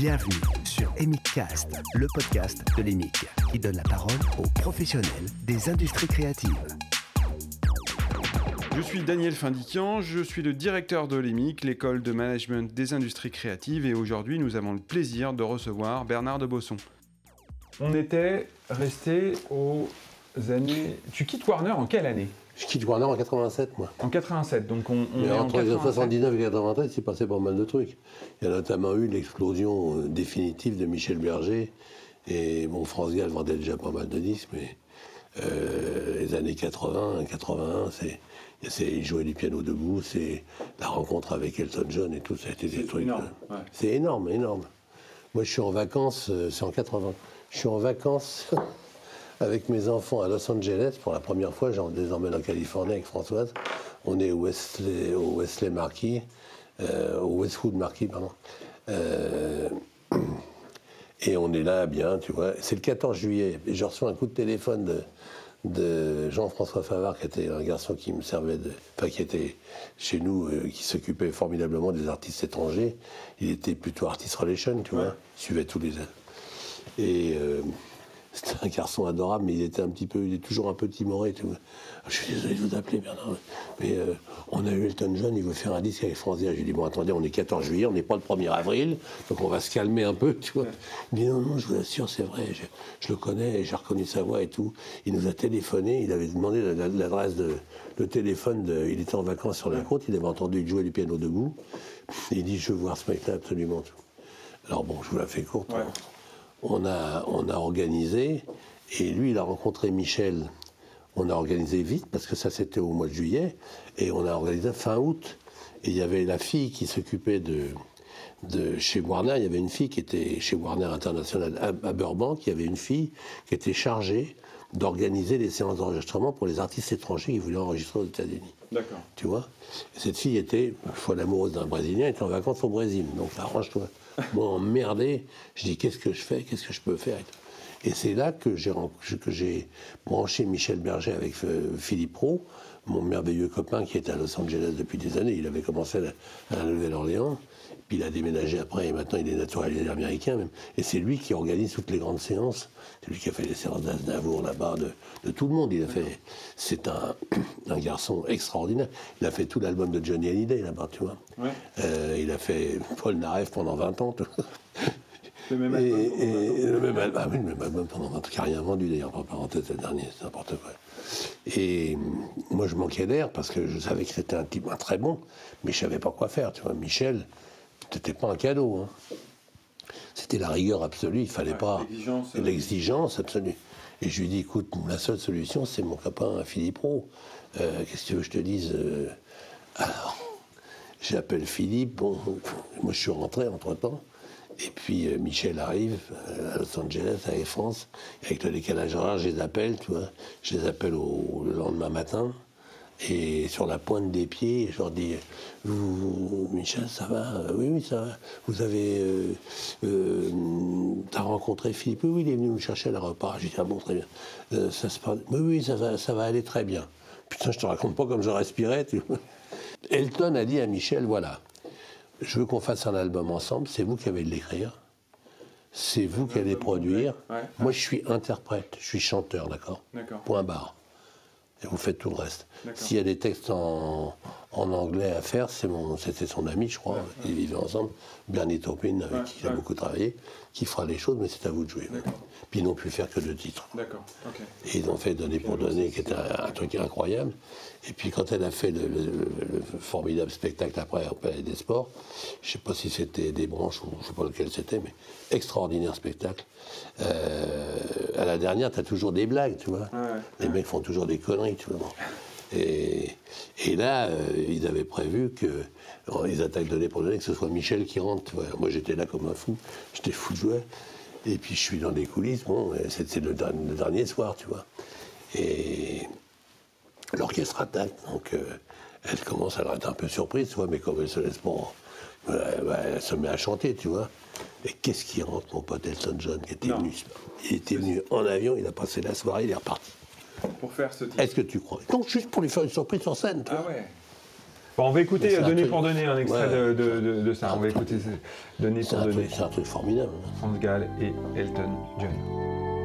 Bienvenue sur Cast, le podcast de l'EMIC, qui donne la parole aux professionnels des industries créatives. Je suis Daniel Findiquian, je suis le directeur de l'EMIC, l'école de management des industries créatives, et aujourd'hui nous avons le plaisir de recevoir Bernard de Bosson. On était resté aux années. Tu quittes Warner en quelle année? Je quitte Warner en 87, moi. En 87, donc on. Mais entre 79 et 93, il s'est passé pas mal de trucs. Il y a notamment eu l'explosion euh, définitive de Michel Berger. Et bon, France Gall vendait déjà pas mal de disques, mais euh, les années 80, 81, c'est. Il jouait du piano debout, c'est la rencontre avec Elton John et tout, ça a été des trucs. Euh, C'est énorme, énorme. Moi, je suis en vacances, c'est en 80. Je suis en vacances avec mes enfants à Los Angeles pour la première fois. J'en les emmène en Californie avec Françoise. On est au Wesley, au Wesley Marquis, euh, au Westwood Marquis, pardon. Euh, et on est là bien, tu vois. C'est le 14 juillet. Et je reçois un coup de téléphone de, de Jean-François Favard, qui était un garçon qui me servait de. Enfin, qui était chez nous, euh, qui s'occupait formidablement des artistes étrangers. Il était plutôt artist relation, tu vois. Il suivait tous les. Et. C'était un garçon adorable, mais il était un petit peu, il est toujours un peu timoré. Je suis désolé de vous appeler, Bernard, mais euh, on a eu Elton John, il veut faire un disque avec France J'ai dit, bon, attendez, on est 14 juillet, on n'est pas le 1er avril, donc on va se calmer un peu, tu vois. Il dit, non, non, je vous assure, c'est vrai, je, le connais, j'ai reconnu sa voix et tout. Il nous a téléphoné, il avait demandé l'adresse de le téléphone, de, il était en vacances sur la côte, il avait entendu jouer du piano debout. il dit, je veux voir ce mec-là absolument. Alors bon, je vous la fais courte. Hein on a, on a organisé, et lui, il a rencontré Michel. On a organisé vite, parce que ça, c'était au mois de juillet, et on a organisé fin août. Et il y avait la fille qui s'occupait de, de chez Warner, il y avait une fille qui était chez Warner International à, Burbank, il y avait une fille qui était chargée d'organiser les séances d'enregistrement pour les artistes étrangers qui voulaient enregistrer aux États-Unis. D'accord. Tu vois? Cette fille était, folle amoureuse d'un Brésilien, était en vacances au Brésil. Donc arrange-toi. Moi, emmerdé, je dis qu'est-ce que je fais, qu'est-ce que je peux faire? Et c'est là que j'ai branché Michel Berger avec euh, Philippe Roux, mon merveilleux copain qui était à Los Angeles depuis des années. Il avait commencé à la Nouvelle-Orléans. Puis il a déménagé après et maintenant il est naturalisé américain même. Et c'est lui qui organise toutes les grandes séances. C'est lui qui a fait les séances d'Aznavour là-bas, de, tout le monde. Il a fait. C'est un, un, garçon extraordinaire. Il a fait tout l'album de Johnny Hallyday là-bas, tu vois. Euh, il a fait Paul Narev pendant 20 ans. Le même album. Et, le même album, ah oui, le même album pendant 20 ans, qui n'a rien vendu d'ailleurs, entre parenthèses, le dernier, c'est n'importe quoi. Et moi, je manquais d'air parce que je savais que c'était un type très bon, mais je savais pas quoi faire, tu vois. Michel, c'était pas un cadeau. Hein. C'était la rigueur absolue, il fallait pas. Euh, l'exigence absolue. Et je lui dis écoute, la seule solution, c'est mon copain Philippe Roux. Euh, qu'est-ce que tu veux que je te dise euh, Alors, j'appelle Philippe, bon, moi je suis rentré entre temps. Et puis Michel arrive à Los Angeles, avec France, avec le décalage horaire, je les appelle, tu vois. Je les appelle le lendemain matin. Et sur la pointe des pieds, je leur dis vous, Michel, ça va? Oui, oui, ça va. Vous avez. Euh, euh, T'as rencontré Philippe? Oui, il est venu me chercher à l'aéroport. J'ai dit Ah bon, très bien. Euh, ça se passe. Oui, oui, ça va, ça va aller très bien. Putain, je te raconte pas comme je respirais. Elton a dit à Michel voilà, je veux qu'on fasse un album ensemble, c'est vous qui avez de l'écrire. C'est vous qui allez produire. Moi, je suis interprète, je suis chanteur, d'accord Point barre et vous faites tout le reste. S'il y a des textes en, anglais à faire, c'était son ami, je crois, ils vivaient ensemble, Bernie Taupin, avec qui il a beaucoup travaillé, qui fera les choses, mais c'est à vous de jouer. Puis ils n'ont pu faire que deux titres. D'accord. Et ils ont fait Donner pour donner, qui était un, truc incroyable. Et puis quand elle a fait le, formidable spectacle après au Palais des Sports, je ne sais pas si c'était des branches ou je ne sais pas lequel c'était, mais extraordinaire spectacle. Euh, à la dernière, tu as toujours des blagues, tu vois. Les mecs font toujours des conneries, tu vois. Et, là, euh, ils avaient prévu que ils attaquent Donner pour donner, que ce soit Michel qui rentre. Moi, j'étais là comme un fou. J'étais fou de joie. Et puis, je suis dans des coulisses. Bon, c'est le, dernier soir, tu vois. Et l'orchestre attaque. Donc, euh, elle commence à être un peu surprise, tu vois, mais comme elle se laisse pas. elle se met à chanter, tu vois. Et qu'est-ce qui rentre, mon pote Elton John, qui était venu Il était venu en avion, il a passé la soirée, il est reparti. Pour faire ce titre Est-ce que tu crois? Non, juste pour lui faire une surprise sur scène. Ah ouais Bon, on va écouter Donner pour donner un extrait Ouais. de, de- de- de ça. On va écouter ce- Donner pour donner. truc- c'est un truc formidable. France Gall et Elton John.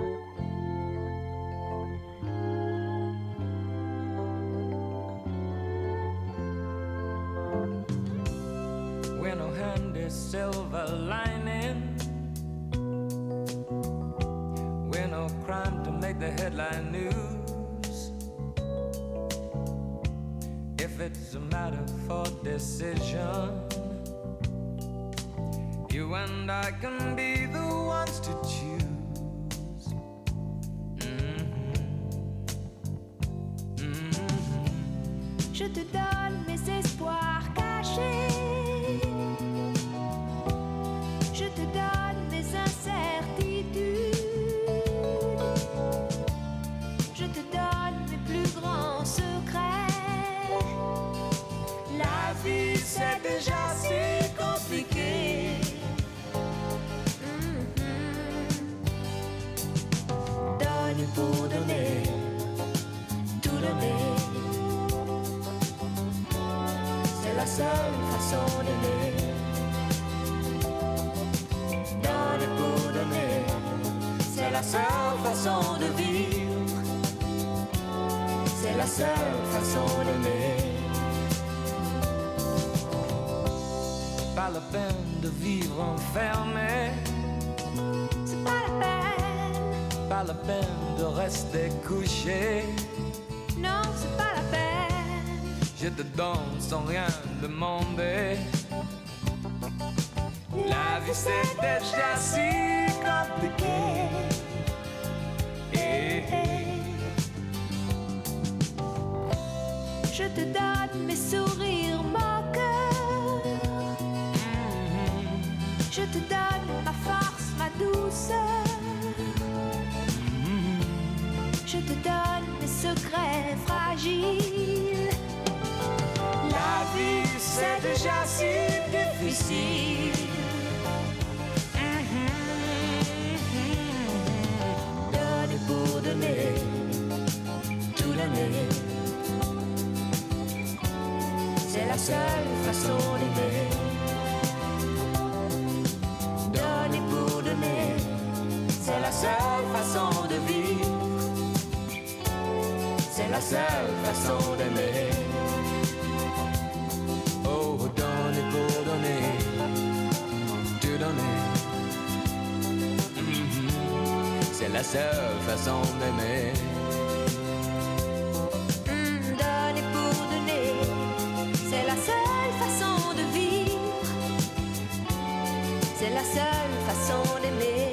Decision, you and I can be façon de vivre. C'est la seule façon d'aimer. Pas la peine de vivre enfermé. C'est pas la peine, Pas la peine de rester couché. non, c'est pas la peine. Je te donne sans rien demander. La vie c'est déjà si compliqué. Déjà si difficile. Donner pour donner, tout donner. C'est la seule façon d'aimer. Donner pour donner, c'est la seule façon de vivre. C'est la seule façon d'aimer. La seule façon d'aimer. Donner pour donner, c'est la seule façon de vivre. C'est la seule façon d'aimer.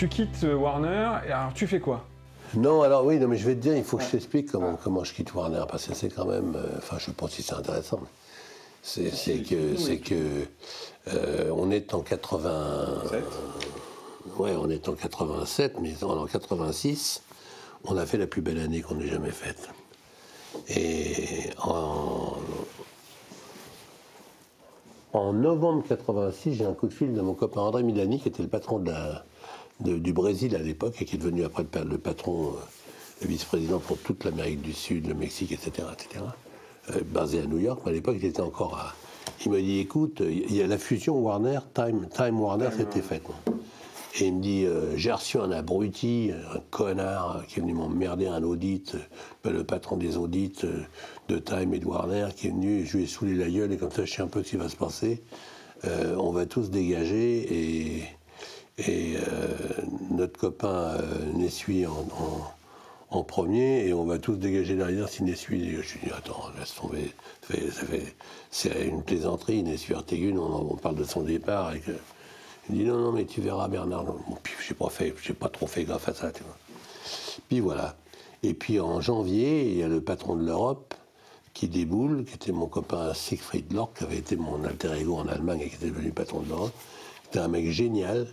Tu quittes euh, Warner, et alors tu fais quoi? Non, alors oui, non, mais je vais te dire, il faut que je t'explique comment, comment je quitte Warner, parce que c'est quand même. euh, Enfin, je sais pas si c'est intéressant. mais C'est c'est que. C'est que. euh, on est en 80. Ouais, on est en 87, mais en, en 86, on a fait la plus belle année qu'on ait jamais faite. Et en. En novembre 86, j'ai un coup de fil de mon copain André Milani, qui était le patron de la- de- du Brésil à l'époque et qui est devenu après le, pa- le patron, euh, le vice-président pour toute l'Amérique du Sud, le Mexique, etc., etc., euh, basé à New York. Mais à l'époque, il était encore à, Il m'a dit, écoute, il y a la fusion Warner, Time, Time Warner, c'était faite. Et il me dit, euh, j'ai reçu un abruti, un connard euh, qui est venu m'emmerder un audit, euh, ben, le patron des audits de Time et de Warner, qui est venu, je lui ai saoulé la gueule, et comme ça je sais un peu ce qui va se passer. On va tous dégager, et, et euh, notre copain euh, Nessuie en, premier, et on va tous dégager derrière si Nessuie... Je lui ai dit, attends, laisse tomber, ça fait- c'est une plaisanterie, Nessuie Artégun, on, on parle de son départ, et que... Il dit non, non, mais tu verras Bernard. Bon, puis j'ai pas pas trop fait gaffe à ça. Puis voilà. Et puis en janvier, il y a le patron de l'Europe qui déboule, qui était mon copain Siegfried Lorck, qui avait été mon alter ego en Allemagne et qui était devenu patron de l'Europe. C'était un mec génial,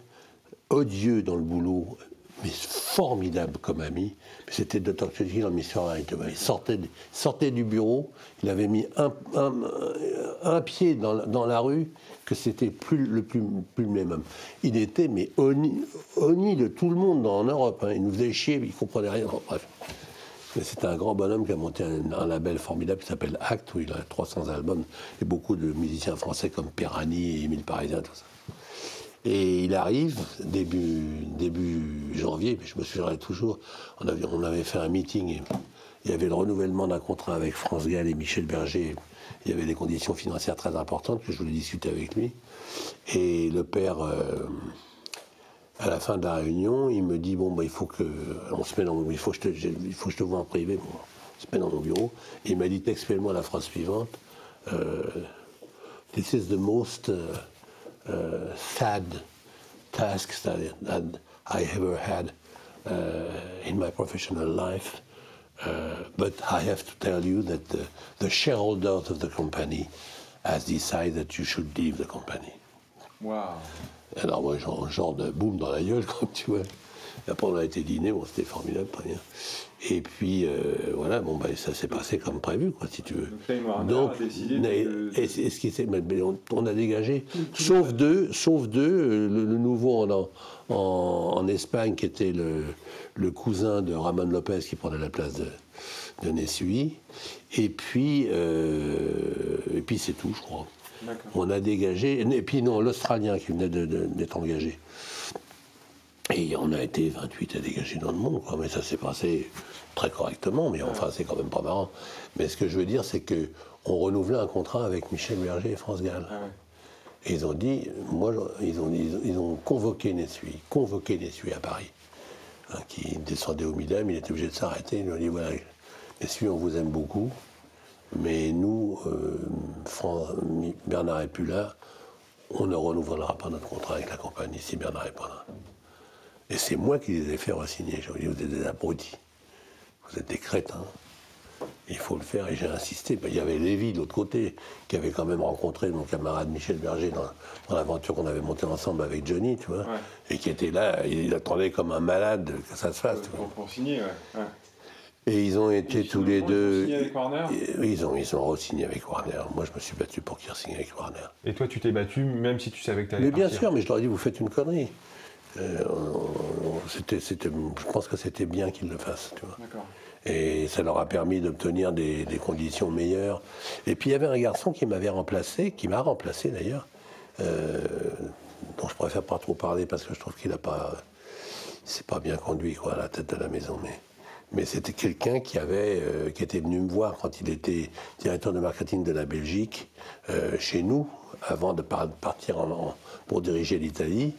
odieux dans le boulot, mais formidable comme ami. C'était Dr. Churchill en mission. Il sortait, sortait du bureau, il avait mis un, pied dans, la- rue, que c'était plus le plus, plus même homme. Il était, mais honni, de tout le monde en Europe. hein. Il nous faisait chier, il comprenait rien. Bref. C'est un grand bonhomme qui a monté un, label formidable qui s'appelle Act, où il a 300 albums, et beaucoup de musiciens français comme Perrani et Émile Parisien, tout ça. Et il arrive début, début janvier, mais je me souviendrai toujours, on avait, fait un meeting, et il y avait le renouvellement d'un contrat avec France Gall et Michel Berger. Il y avait des conditions financières très importantes que je voulais discuter avec lui. Et le père, euh, à la fin de la réunion, il me dit bon bah, il faut que on se met dans il faut que je te, il faut je te vois en privé. Bon, on se met dans mon bureau. Et il m'a dit textuellement la phrase suivante euh, This is the most uh, uh, sad task that, that I ever had uh, in my professional life. Uh, but I have to tell you that the, the shareholders of the company has decided that you should leave the company. Waouh. Alors moi, genre, genre de boum dans la gueule, comme tu vois. Et après, on a été dîner, bon, c'était formidable, très bien. Et puis, euh, voilà, bon, ben, ça s'est passé comme prévu, quoi, si tu veux. Donc, Time Warner a décidé mais- de- et, et ce qui s'est- mais- mais on, on a dégagé, sauf deux, sauf deux, euh, le, le nouveau en, en, en Espagne, qui était le, le cousin de Ramon Lopez, qui prenait la place de, de Nessui. Et puis, euh, et puis c'est tout, je crois. On a dégagé, et puis non, l'Australien qui venait d'être engagé. Et on a été 28 à dégager dans le monde, quoi. Mais ça s'est passé très correctement, mais enfin, c'est quand même pas marrant. Mais ce que je veux dire, c'est que on renouvelait un contrat avec Michel Berger et France Gall. Ah. Et ils ont dit, moi, ils ont, ils ont, ils ont convoqué Nessui, convoqué Nessui à Paris, hein, qui descendait au Midem, il était obligé de s'arrêter. Ils lui ont dit, voilà, Nessui, on vous aime beaucoup, mais nous, euh, Fran- Bernard n'est plus là, on ne renouvellera pas notre contrat avec la compagnie si Bernard n'est pas là. Et c'est moi qui les ai fait re-signer. Je leur ai dit, vous êtes des abrutis, vous êtes des crétins. Il faut le faire et j'ai insisté. Ben, Il y avait Lévy de l'autre côté qui avait quand même rencontré mon camarade Michel Berger dans, dans l'aventure qu'on avait montée ensemble avec Johnny, tu vois, Ouais. et qui était là, il, il attendait comme un malade que ça se fasse. tu vois. Pour, pour signer, ouais. ouais. Et ils ont été tous les ils ont deux. signé avec Warner? Ils ont, ils ont re-signé avec Warner. Moi, je me suis battu pour qu'ils re-signent avec Warner. Et toi, tu t'es battu, même si tu savais que tu allais Mais bien partir. sûr, mais je leur ai dit, vous faites une connerie. Euh, c'était, je pense que c'était bien qu'ils le fassent, tu vois. D'accord. Et ça leur a permis d'obtenir des, des conditions meilleures. Et puis il y avait un garçon qui m'avait remplacé, qui m'a remplacé d'ailleurs, euh, dont je préfère pas trop parler parce que je trouve qu'il a pas, il s'est pas bien conduit quoi à la tête de la maison. Mais, mais c'était quelqu'un qui avait, euh, qui était venu me voir quand il était directeur de marketing de la Belgique euh, chez nous, avant de par- partir en- en- pour diriger l'Italie.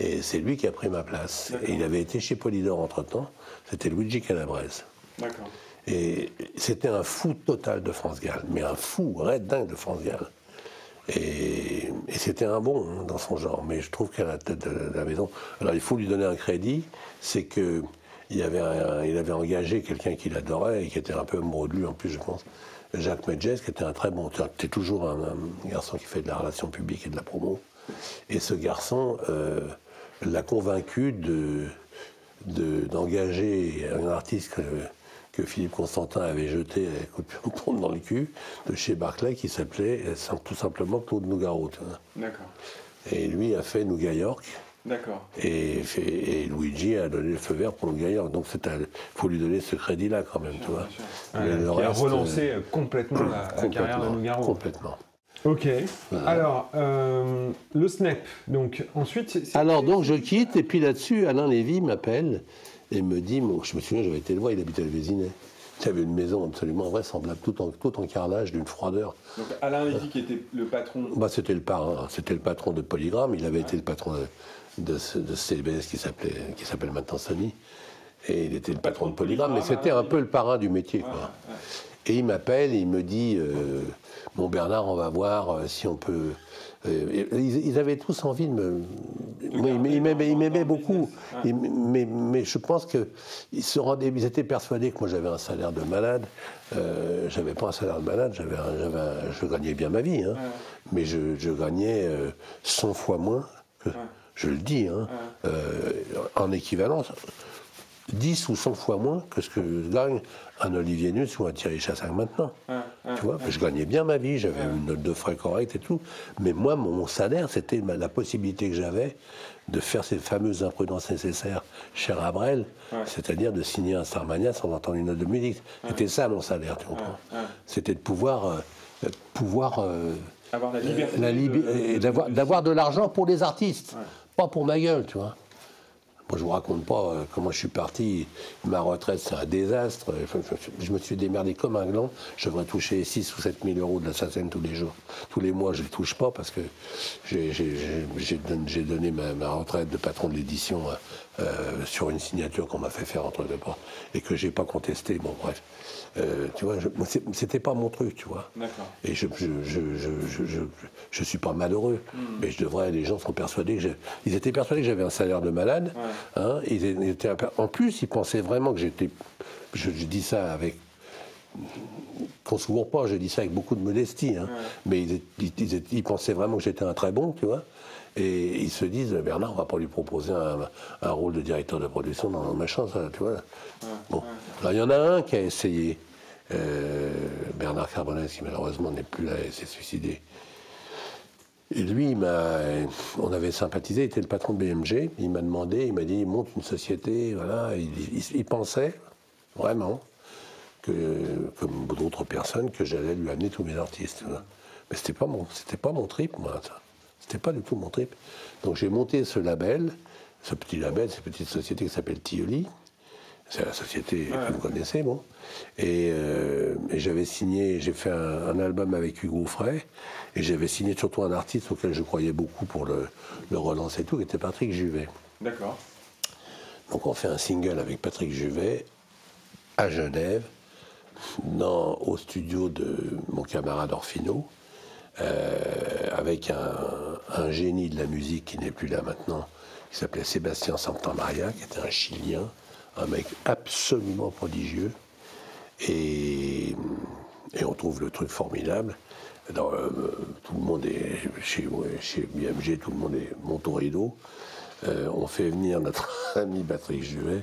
Et c'est lui qui a pris ma place. Et il avait été chez Polydor entre temps. C'était Luigi Calabrese. D'accord. Et c'était un fou total de France Gall, mais un fou, red dingue de France Gall. Et, et c'était un bon hein, dans son genre, mais je trouve qu'à la tête de la, de la maison. Alors il faut lui donner un crédit, c'est que il avait, un- il avait engagé quelqu'un qu'il adorait et qui était un peu amoureux de lui en plus, je pense. Jacques Medjes, qui était un très bon. Tu es toujours un, un garçon qui fait de la relation publique et de la promo. Et ce garçon euh, l'a convaincu de de- d'engager un artiste que, que Philippe Constantin avait jeté à coup de pompe dans le cul de chez Barclay qui s'appelait euh, tout simplement Claude Nougaro. D'accord. Et lui a fait Nougat York D'accord. et, Luigi a donné le feu vert pour Nougat York. Donc il faut lui donner ce crédit-là quand même, tu vois. Qui a reste, relancé euh, complètement la, la carrière de complètement, Nougaro. Complètement. Ok. Alors, euh, le SNEP. Donc, ensuite. c'est- c'est- Alors donc je quitte et puis là-dessus Alain Lévy m'appelle et me dit, bon, je me souviens j'avais été le voir, il habitait le Vésinet. Il avait une maison absolument invraisemblable, tout en, tout en carrelage, d'une froideur. Donc, Alain Lévy, qui était le patron. Bah, c'était le parrain, c'était le patron de Polygram, il avait été le patron de, de, ce- de CBS qui s'appelait qui s'appelle maintenant Sony. Et il était le patron de Polygram, mais c'était un peu le parrain du métier. Quoi. Et il m'appelle et il me dit euh, Bon Bernard, on va voir euh, si on peut. euh, ils, ils avaient tous envie de me. Moi, ils m'aimaient- beaucoup. Ils- mais, mais je pense qu'ils se rendaient. Ils étaient persuadés que moi j'avais un salaire de malade. Euh, j'avais pas un salaire de malade, j'avais je gagnais bien ma vie. hein. Mais je, je gagnais euh, 100 fois moins que. Je le dis, hein, euh, en équivalence. 10 ou 100 fois moins que ce que gagne un Olivier Nuss ou un Thierry Chassagne maintenant. Tu vois, je gagnais bien ma vie, j'avais une note de frais correcte et tout. Mais moi, mon, salaire, c'était la possibilité que j'avais de faire ces fameuses imprudences nécessaires chez Rabrel, c'est-à-dire de signer un Starmania sans entendre une note de musique. C'était ça mon salaire, tu comprends C'était de pouvoir, euh, de pouvoir euh, Avoir la liberté. la libi- de- et d'avoir, d'avoir de l'argent pour les artistes, pas pour ma gueule, tu vois. Moi, je vous raconte pas euh, comment je suis parti. Ma retraite, c'est un désastre. Je, je me suis démerdé comme un gland. Je devrais toucher 6 ou 7 000 euros de la SACEM tous les jours. Tous les mois, je ne les touche pas parce que j'ai, j'ai- j'ai- j'ai don- j'ai donné ma, retraite de patron de l'édition euh, euh, sur une signature qu'on m'a fait faire entre deux portes et que j'ai pas contesté. Bon, bref. Euh, tu vois, c'était pas mon truc, tu vois. D'accord. Et je je, je, je, je, suis pas malheureux, mais je devrais. Les gens sont persuadés que. Ils étaient persuadés que j'avais un salaire de malade. hein, ils étaient, en plus, ils pensaient vraiment que j'étais. Je, je dis ça avec. Qu'on se pas, je dis ça avec beaucoup de modestie. hein, Mais ils, ils- ils- ils pensaient vraiment que j'étais un très bon, tu vois. Et ils se disent, Bernard, on va pas lui proposer un, un rôle de directeur de production dans machin, ça, tu vois. Bon. Alors, il y en a un qui a essayé. Euh, Bernard Carbonès, qui malheureusement n'est plus là et s'est suicidé. Lui, il on avait sympathisé, il était le patron de BMG. Il m'a demandé, il m'a dit, monte une société. Voilà. Il, il- il pensait vraiment que, comme d'autres personnes, que j'allais lui amener tous mes artistes. Mais c'était pas pas mon trip, moi. Ça. C'était pas du tout mon trip. Donc j'ai monté ce label, ce petit label, cette petite société qui s'appelle Tioli. C'est la société que vous connaissez, bon. Et, euh, et j'avais signé, j'ai fait un, un album avec Hugo Frey, et j'avais signé surtout un artiste auquel je croyais beaucoup pour le, le relancer et tout, qui était Patrick Juvet. D'accord. Donc on fait un single avec Patrick Juvet à Genève, dans, au studio de mon camarade Orfino, euh, avec un, un génie de la musique qui n'est plus là maintenant, qui s'appelait Sébastien Santamaria, qui était un Chilien, un mec absolument prodigieux. Et, on trouve le truc formidable. Euh, tout le monde est chez, chez BMG, tout le monde est monte au rideau. On fait venir notre ami Patrick Juvet.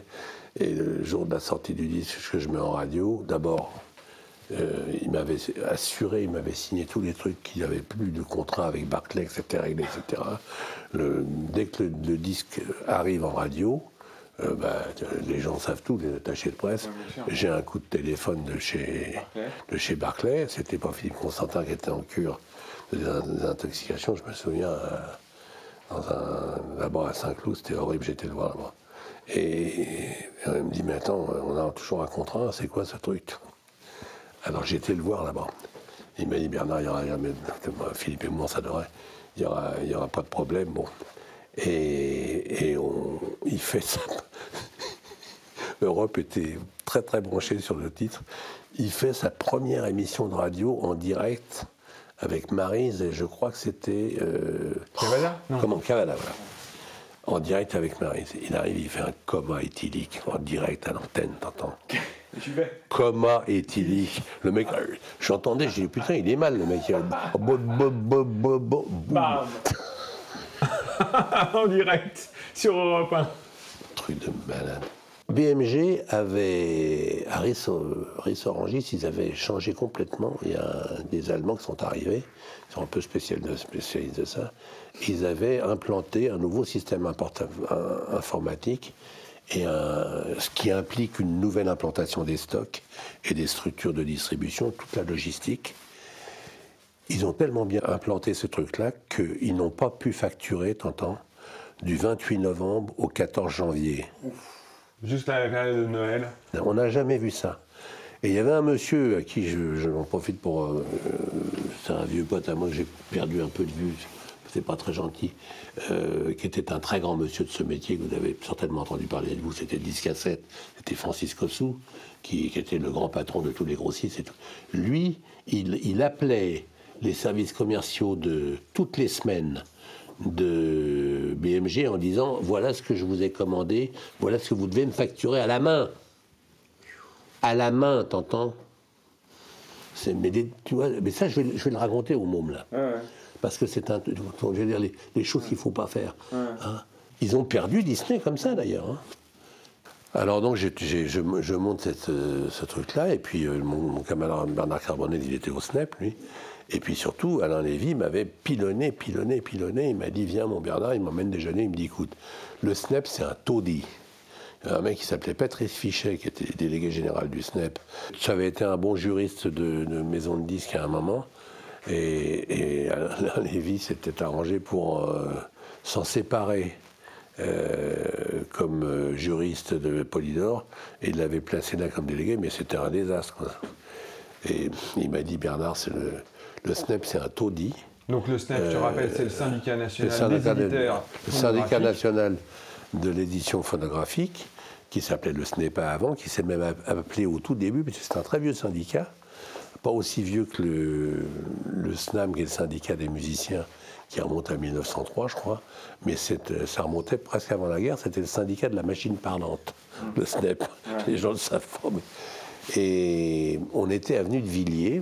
Et le jour de la sortie du disque que je mets en radio, d'abord, euh, il m'avait assuré, il m'avait signé tous les trucs qu'il n'y avait plus de contrat avec Barclay, etc. Le- dès que le disque arrive en radio, euh, bah, les gens savent tout, les attachés de presse. J'ai un coup de téléphone de chez Barclay. de chez Barclay. C'était pas Philippe Constantin qui était en cure de dés- désintoxication, je me souviens, euh, dans un là-bas à Saint-Cloud, c'était horrible, j'étais le voir là-bas. Et, il me dit, mais attends, on a toujours un contrat, c'est quoi ce truc? Alors été le voir là-bas. Il m'a dit, Bernard, il y aura, il y aura- mais, Philippe et moi, ça devrait, il n'y aura, il y aura pas de problème. Bon. Et, et on, il fait ça. Europe était très très branchée sur le titre. Il fait sa première émission de radio en direct avec Maryse et je crois que c'était. euh, Cavada? Non. Comment? Cavada, voilà. En direct avec Maryse. Il arrive, il fait un coma éthylique en direct à l'antenne, t'entends? Coma éthylique. Le mec, euh, j'entendais, j'ai dit putain, il est mal le mec. Il a- bo- bo- bo- bo- bo- boum. Bam En direct, sur Europe 1. Truc de malade. BMG avait, à Rissorangis, ils avaient changé complètement. Il y a des Allemands qui sont arrivés, ils sont un peu spécial- spécialistes de ça. Ils avaient implanté un nouveau système informatique, et ce qui implique une nouvelle implantation des stocks et des structures de distribution, toute la logistique. Ils ont tellement bien implanté ce truc-là qu'ils n'ont pas pu facturer, t'entends, du 28 novembre au 14 janvier. Jusqu'à la période de Noël. On n'a jamais vu ça. Et il y avait un monsieur à qui je, je m'en profite pour. euh, c'est un vieux pote à moi que j'ai perdu un peu de vue, c'est pas très gentil, euh, qui était un très grand monsieur de ce métier, que vous avez certainement entendu parler de vous, c'était à 7, c'était Francis Cossou, qui, qui était le grand patron de tous les grossistes et tout. Lui, il, il appelait les services commerciaux de toutes les semaines de BMG en disant voilà ce que je vous ai commandé, voilà ce que vous devez me facturer à la main à la main, t'entends? Mais, des- tu vois, mais ça, je vais, je vais le raconter au môme, là. Parce que c'est un. Je veux dire, les, les choses qu'il ne faut pas faire. hein? Ils ont perdu Disney comme ça, d'ailleurs. hein. Alors, donc, je, je monte cette, euh, ce truc-là, et puis euh, mon, mon camarade Bernard Carbonel, il était au SNEP, lui. Et puis surtout, Alain Lévy m'avait pilonné, pilonné, pilonné. Il m'a dit Viens, mon Bernard, il m'emmène déjeuner. Il me dit Écoute, le SNEP, c'est un taudis. Il y avait un mec qui s'appelait Patrice Fichet, qui était délégué général du SNEP. J'avais été un bon juriste de, maison de disques à un moment. Et, et Alain Lévy s'était arrangé pour euh, s'en séparer euh, comme euh, juriste de Polydor. Et il l'avait placé là comme délégué, mais c'était un désastre. quoi. Et il m'a dit Bernard, c'est le, le SNEP, c'est un taudis. Donc le SNEP, je Euh, rappelle, c'est le syndicat Le national syndicat, des de- éditeurs. le syndicat national de l'édition phonographique, qui s'appelait le SNEPA avant, qui s'est même appelé au tout début, parce que c'est un très vieux syndicat, pas aussi vieux que le, le SNAM, qui est le syndicat des musiciens, qui remonte à 1903, je crois, mais c'est- ça remontait presque avant la guerre, c'était le syndicat de la machine parlante, le SNEP. Les gens le savent pas. mais- Et on était avenue de Villiers,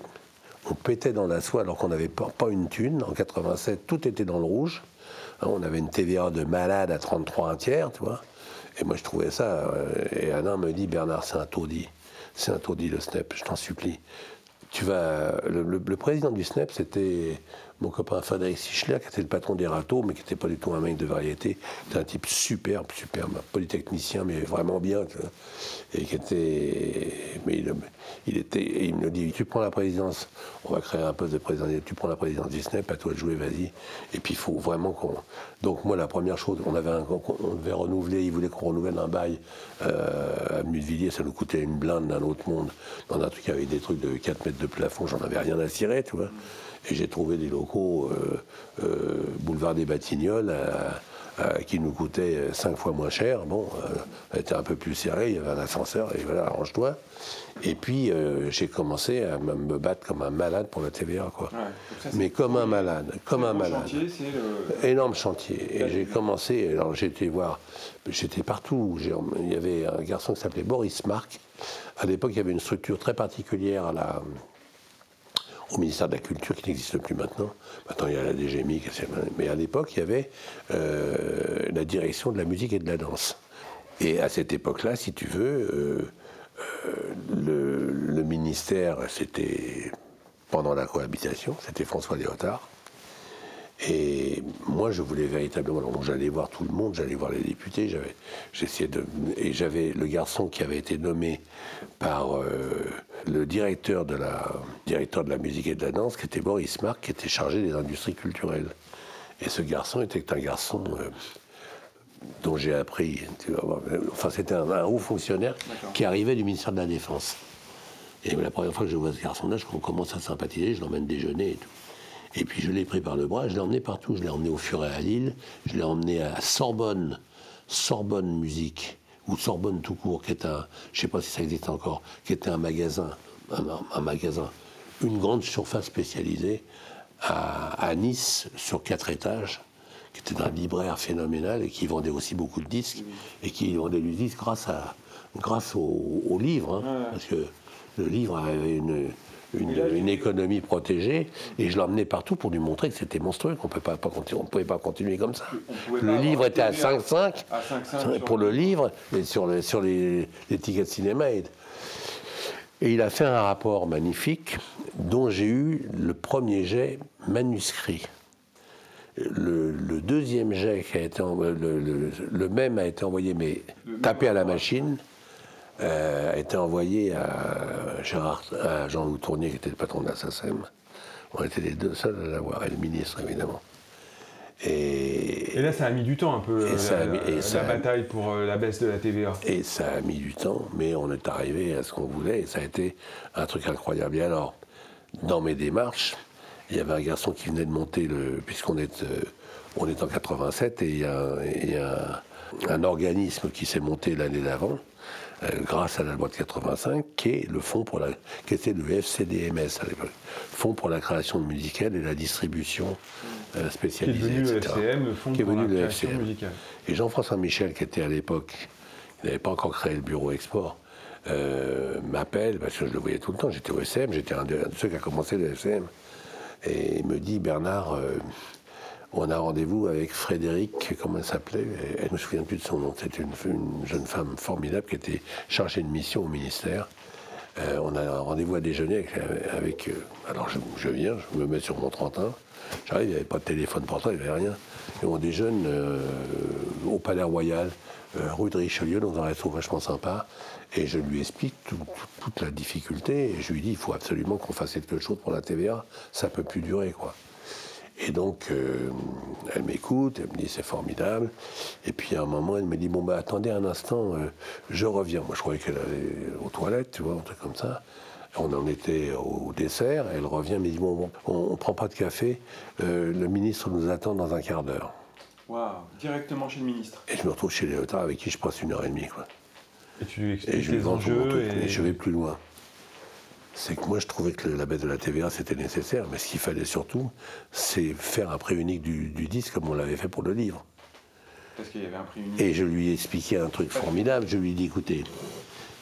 on pétait dans la soie alors qu'on n'avait pas, une thune. En 87, tout était dans le rouge. Hein, on avait une TVA de malade à 33 un tiers, tu vois. Et moi, je trouvais ça. euh, et Alain me dit Bernard, c'est un taudis. C'est un taudis, le SNEP, je t'en supplie. Tu vas. Le président du SNEP, c'était mon copain Frédéric Sichler, qui était le patron des râteaux, mais qui n'était pas du tout un mec de variété. C'était un type superbe, superbe, polytechnicien, mais vraiment bien. Et qui était. Mais il, était. il me dit Tu prends la présidence, on va créer un poste de président. Tu prends la présidence du SNEP, à toi de jouer, vas-y. Et puis il faut vraiment qu'on. Donc, moi, la première chose, on, avait on devait renouveler, il voulait qu'on renouvelle un bail euh, à Avenue de Villiers, ça nous coûtait une blinde d'un autre monde, dans un truc avec des trucs de 4 mètres de plafond, j'en avais rien à cirer, tu vois. Et j'ai trouvé des locaux, euh, euh, boulevard des Batignolles, à- qui nous coûtaient 5 fois moins cher. Bon, euh, elle était un peu plus serrée, il y avait un ascenseur, et voilà, arrange-toi. Et puis, euh, j'ai commencé à me battre comme un malade pour la TVA, quoi. Ouais, ça, Mais comme un malade, comme un malade. chantier, le- Énorme chantier. Et j'ai commencé, alors j'étais voir, j'étais partout. Il y avait un garçon qui s'appelait Boris Marc. À l'époque, il y avait une structure très particulière à la, au ministère de la Culture qui n'existe plus maintenant. Maintenant, il y a la DGMI, mais à l'époque, il y avait euh, la direction de la musique et de la danse. Et à cette époque-là, si tu veux, euh, euh, le, le ministère, c'était pendant la cohabitation, c'était François Léotard. Et moi, je voulais véritablement. alors, j'allais voir tout le monde, j'allais voir les députés. J'avais, j'essayais de, et j'avais le garçon qui avait été nommé par euh, le directeur de la directeur de la musique et de la danse, qui était Boris Marc, qui était chargé des industries culturelles. Et ce garçon était un garçon euh, dont j'ai appris. tu enfin, c'était un, un haut fonctionnaire qui arrivait du ministère de la Défense. Et la première fois que je vois ce garçon-là, je commence à sympathiser, je l'emmène déjeuner et tout. Et puis je l'ai pris par le bras, je l'ai emmené partout. Je l'ai emmené au Furet à Lille, je l'ai emmené à Sorbonne, Sorbonne Musique, ou Sorbonne tout court, qui est un, je sais pas si ça existe encore, qui était un magasin, un, un magasin, une grande surface spécialisée à, à Nice, sur quatre étages, qui était un libraire phénoménal et qui vendait aussi beaucoup de disques, et qui vendait du disque grâce, à, grâce au, au livre, hein, parce que le livre avait une, une, une économie protégée, et je l'emmenais partout pour lui montrer que c'était monstrueux, qu'on ne pas, pas pouvait pas continuer comme ça. Le livre était à TVA 5,5 à 5,5 pour le livre, et sur, le- sur les, les tickets de cinéma. Et, et il a fait un rapport magnifique dont j'ai eu le premier jet manuscrit. Le, le deuxième jet qui a été en- le, le- le même a été envoyé mais tapé à la machine a été envoyé à Gérard à Jean-Loup Tournier qui était le patron de la SACEM On était les deux seuls à l'avoir, et le ministre évidemment. Et, Et là, ça a mis du temps un peu, Et euh, a la, mis- et la ça a- bataille pour euh, la baisse de la TVA. et ça a mis du temps, mais on est arrivé à ce qu'on voulait, et ça a été un truc incroyable. Et alors, dans mes démarches, il y avait un garçon qui venait de monter le. Puisqu'on est, euh, on est en 87, et il y a, il y a un, un organisme qui s'est monté l'année d'avant, euh, grâce à la loi de 85, qui est le fonds pour la. qui était le FCDMS à l'époque. Fonds pour la création de musicale et la distribution euh, Qui est spécialisée. le etc. FCM, le Fonds Qui est pour venu la le création FCM. musicale. Et Jean-François Michel, qui était à l'époque, il n'avait pas encore créé le bureau export, euh, m'appelle, parce que je le voyais tout le temps, j'étais au SM, j'étais un de, ceux qui a commencé le SM, et il me dit, Bernard, euh, on a rendez-vous avec Frédéric, comment elle s'appelait Elle ne me souviens plus de son nom, c'était une, une jeune femme formidable qui était chargée de mission au ministère. Euh, on a un rendez-vous à déjeuner avec. euh, alors je, je viens, je me mets sur mon 31. J'arrive, il n'y avait pas de téléphone portable, il n'y avait rien. Et on déjeune euh, au Palais Royal, rue de Richelieu, dans un resto vachement sympa. Et je lui explique tout- tout- toute la difficulté. Et je lui dis il faut absolument qu'on fasse quelque chose pour la TVA. Ça ne peut plus durer, quoi. Et donc, euh, elle m'écoute, elle me dit c'est formidable. Et puis à un moment, elle me dit bon, bah attendez un instant, euh, je reviens. Moi, je croyais qu'elle allait aux toilettes, tu vois, un truc comme ça. On en était au dessert, elle revient, elle me dit bon, bon, on ne prend pas de café, euh, le ministre nous attend dans un quart d'heure. Waouh, directement chez le ministre. Et je me retrouve chez Léotard avec qui je passe une heure et demie, quoi. Et tu lui Et expliques je lui les enjeux. truc, Et... mais je vais plus loin. C'est que moi, je trouvais que la baisse de la TVA, c'était nécessaire, mais ce qu'il fallait surtout, c'est faire un prix unique du, du disque comme on l'avait fait pour le livre. Parce qu'il y avait un prix unique. Et je lui ai expliqué un truc formidable. Je lui ai dit, écoutez,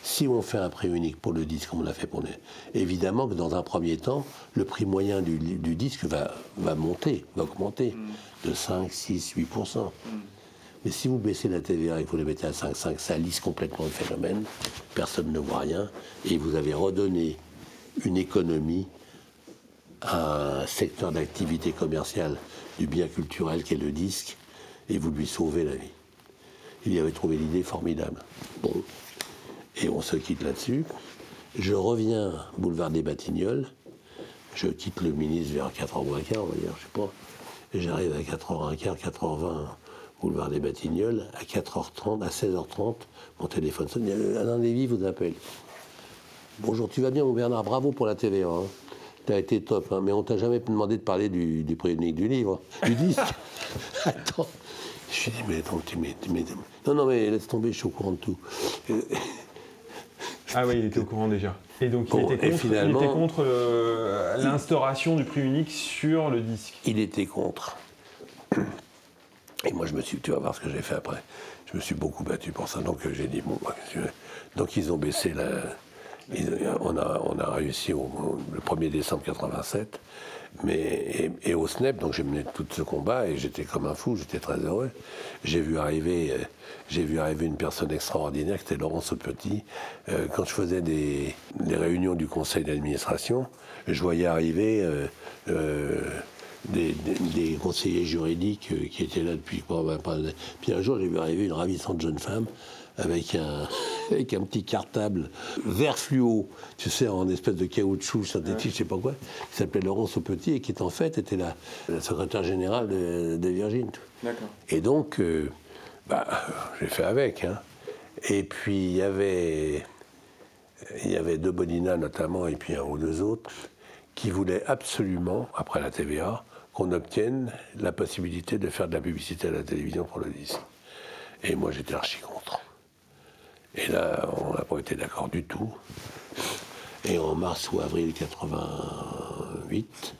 si on fait un prix unique pour le disque, comme on l'a fait pour les... Évidemment que dans un premier temps, le prix moyen du, du disque va, va monter, va augmenter de 5, 6, 8%. Mais si vous baissez la TVA et que vous la mettez à 5,5, ça lisse complètement le phénomène. Personne ne voit rien. Et vous avez redonné une économie un secteur d'activité commerciale du bien culturel qu'est le disque. Et vous lui sauvez la vie. Il y avait trouvé l'idée formidable. Bon. Et on se quitte là-dessus. Je reviens boulevard des Batignolles. Je quitte le ministre vers 4h moins quart, on va dire, je sais pas. J'arrive à 4h15, 4h20, boulevard des Batignolles. À 4h30, à 16h30, mon téléphone sonne. A Alain Lévy vous appelle. Bonjour, tu vas bien, mon Bernard Bravo pour la TVA. Hein. T'as été top, hein, mais on t'a jamais demandé de parler du, du prix unique du livre, du disque. attends. Je lui dis, mais attends, tu mets, Non, non, mais laisse tomber, je suis au courant de tout. Euh, Ah oui, il était au courant déjà. Et donc il, était, contre, finalement- il était contre euh, l'instauration du prix unique sur le disque. il était contre. Et moi, je me suis, tu vas voir ce que j'ai fait après. Je me suis beaucoup battu pour ça. Donc, euh, j'ai dit, bon, bah, qu'est-ce que tu veux? Donc ils ont baissé la. Ils- on, a, on a réussi le 1er décembre 87. Mais, et, au SNEP, donc j'ai mené tout ce combat et j'étais comme un fou, j'étais très heureux. J'ai vu arriver, euh, vu arriver une personne extraordinaire qui était Laurence Petit. Euh, quand je faisais des, des réunions du conseil d'administration, je voyais arriver euh, euh, des, conseillers juridiques euh, qui étaient là depuis ben, Puis un jour, j'ai vu arriver une ravissante jeune femme avec un, avec un petit cartable vert fluo, tu sais, en espèce de caoutchouc synthétique, je sais pas quoi, qui s'appelait Laurence Petit et qui en fait était la, la secrétaire générale de, de Virgin. D'accord. Et donc, euh, bah, j'ai fait avec. hein. Et puis, il y avait, il y avait deux Bonina notamment, et puis un ou deux autres, qui voulaient absolument, après la TVA, qu'on obtienne la possibilité de faire de la publicité à la télévision pour le disque. Et moi, j'étais archi contre. Et là, on n'a pas été d'accord du tout. Et en mars ou avril 88,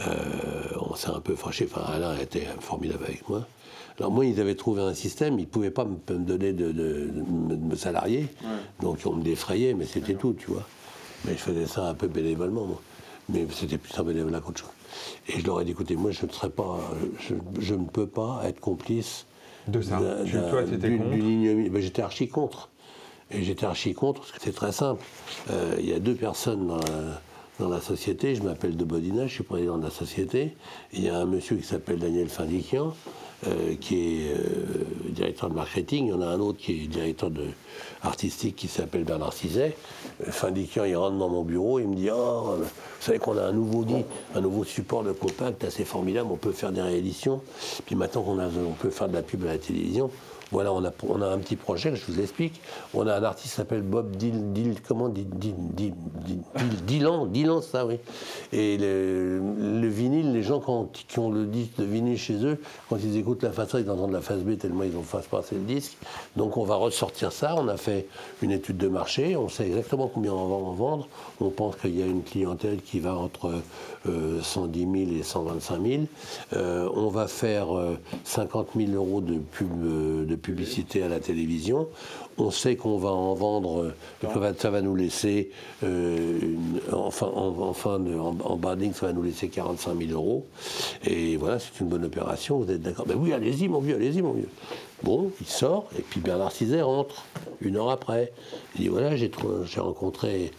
euh, on s'est un peu fâché. Enfin, Alain était formidable avec moi. Alors moi, ils avaient trouvé un système, ils ne pouvaient pas me, me donner de, de- de me- de me salarier. Donc on me défrayait, mais c'était tout, tu vois. Mais je faisais ça un peu bénévolement, moi. Mais c'était plus un bénévolat qu'autre chose. Et je leur ai dit, écoutez, moi, je ne serais pas, je, je ne peux pas être complice De ça. Tu- toi, d'une- contre. Ben, J'étais archi contre. Et j'étais archi contre parce que c'est très simple. Euh, Il y a deux personnes dans la, dans la société. Je m'appelle De Bodina, je suis président de la société. Il y a un monsieur qui s'appelle Daniel Findiquian, euh, qui est euh, directeur de marketing, il y en a un autre qui est directeur artistique qui s'appelle Bernard Cizet. Fin du il rentre dans mon bureau, il me dit Oh, vous savez qu'on a un nouveau lit, un nouveau support de compact assez formidable, on peut faire des rééditions. Puis maintenant qu'on on peut faire de la pub à la télévision, voilà, on a, un petit projet, je vous explique. On a un artiste qui s'appelle Bob Dill, Dill comment Dylan, Dylan, ça oui. Et le, le vinyle, les gens quand- qui ont le disque de vinyle chez eux, quand ils écoutent la face A, ils entendent la face B tellement ils ont face passer le disque. Donc on va ressortir ça. On a fait une étude de marché, on sait exactement combien on va en vendre. On pense qu'il y a une clientèle qui va entre euh, 110 000 et 125 000. Euh, on va faire euh, 50 000 euros de, pub, euh, publicité à la télévision. On sait qu'on va en vendre, euh, ça va nous laisser, euh, enfin, en, de, en, banding, ça va nous laisser 45 000 euros. Et voilà, c'est une bonne opération, vous êtes d'accord Ben oui, allez-y, mon vieux, allez-y, mon vieux. Bon, il sort, et puis Bernard Cizet rentre, une heure après. Il dit voilà, j'ai rencontré,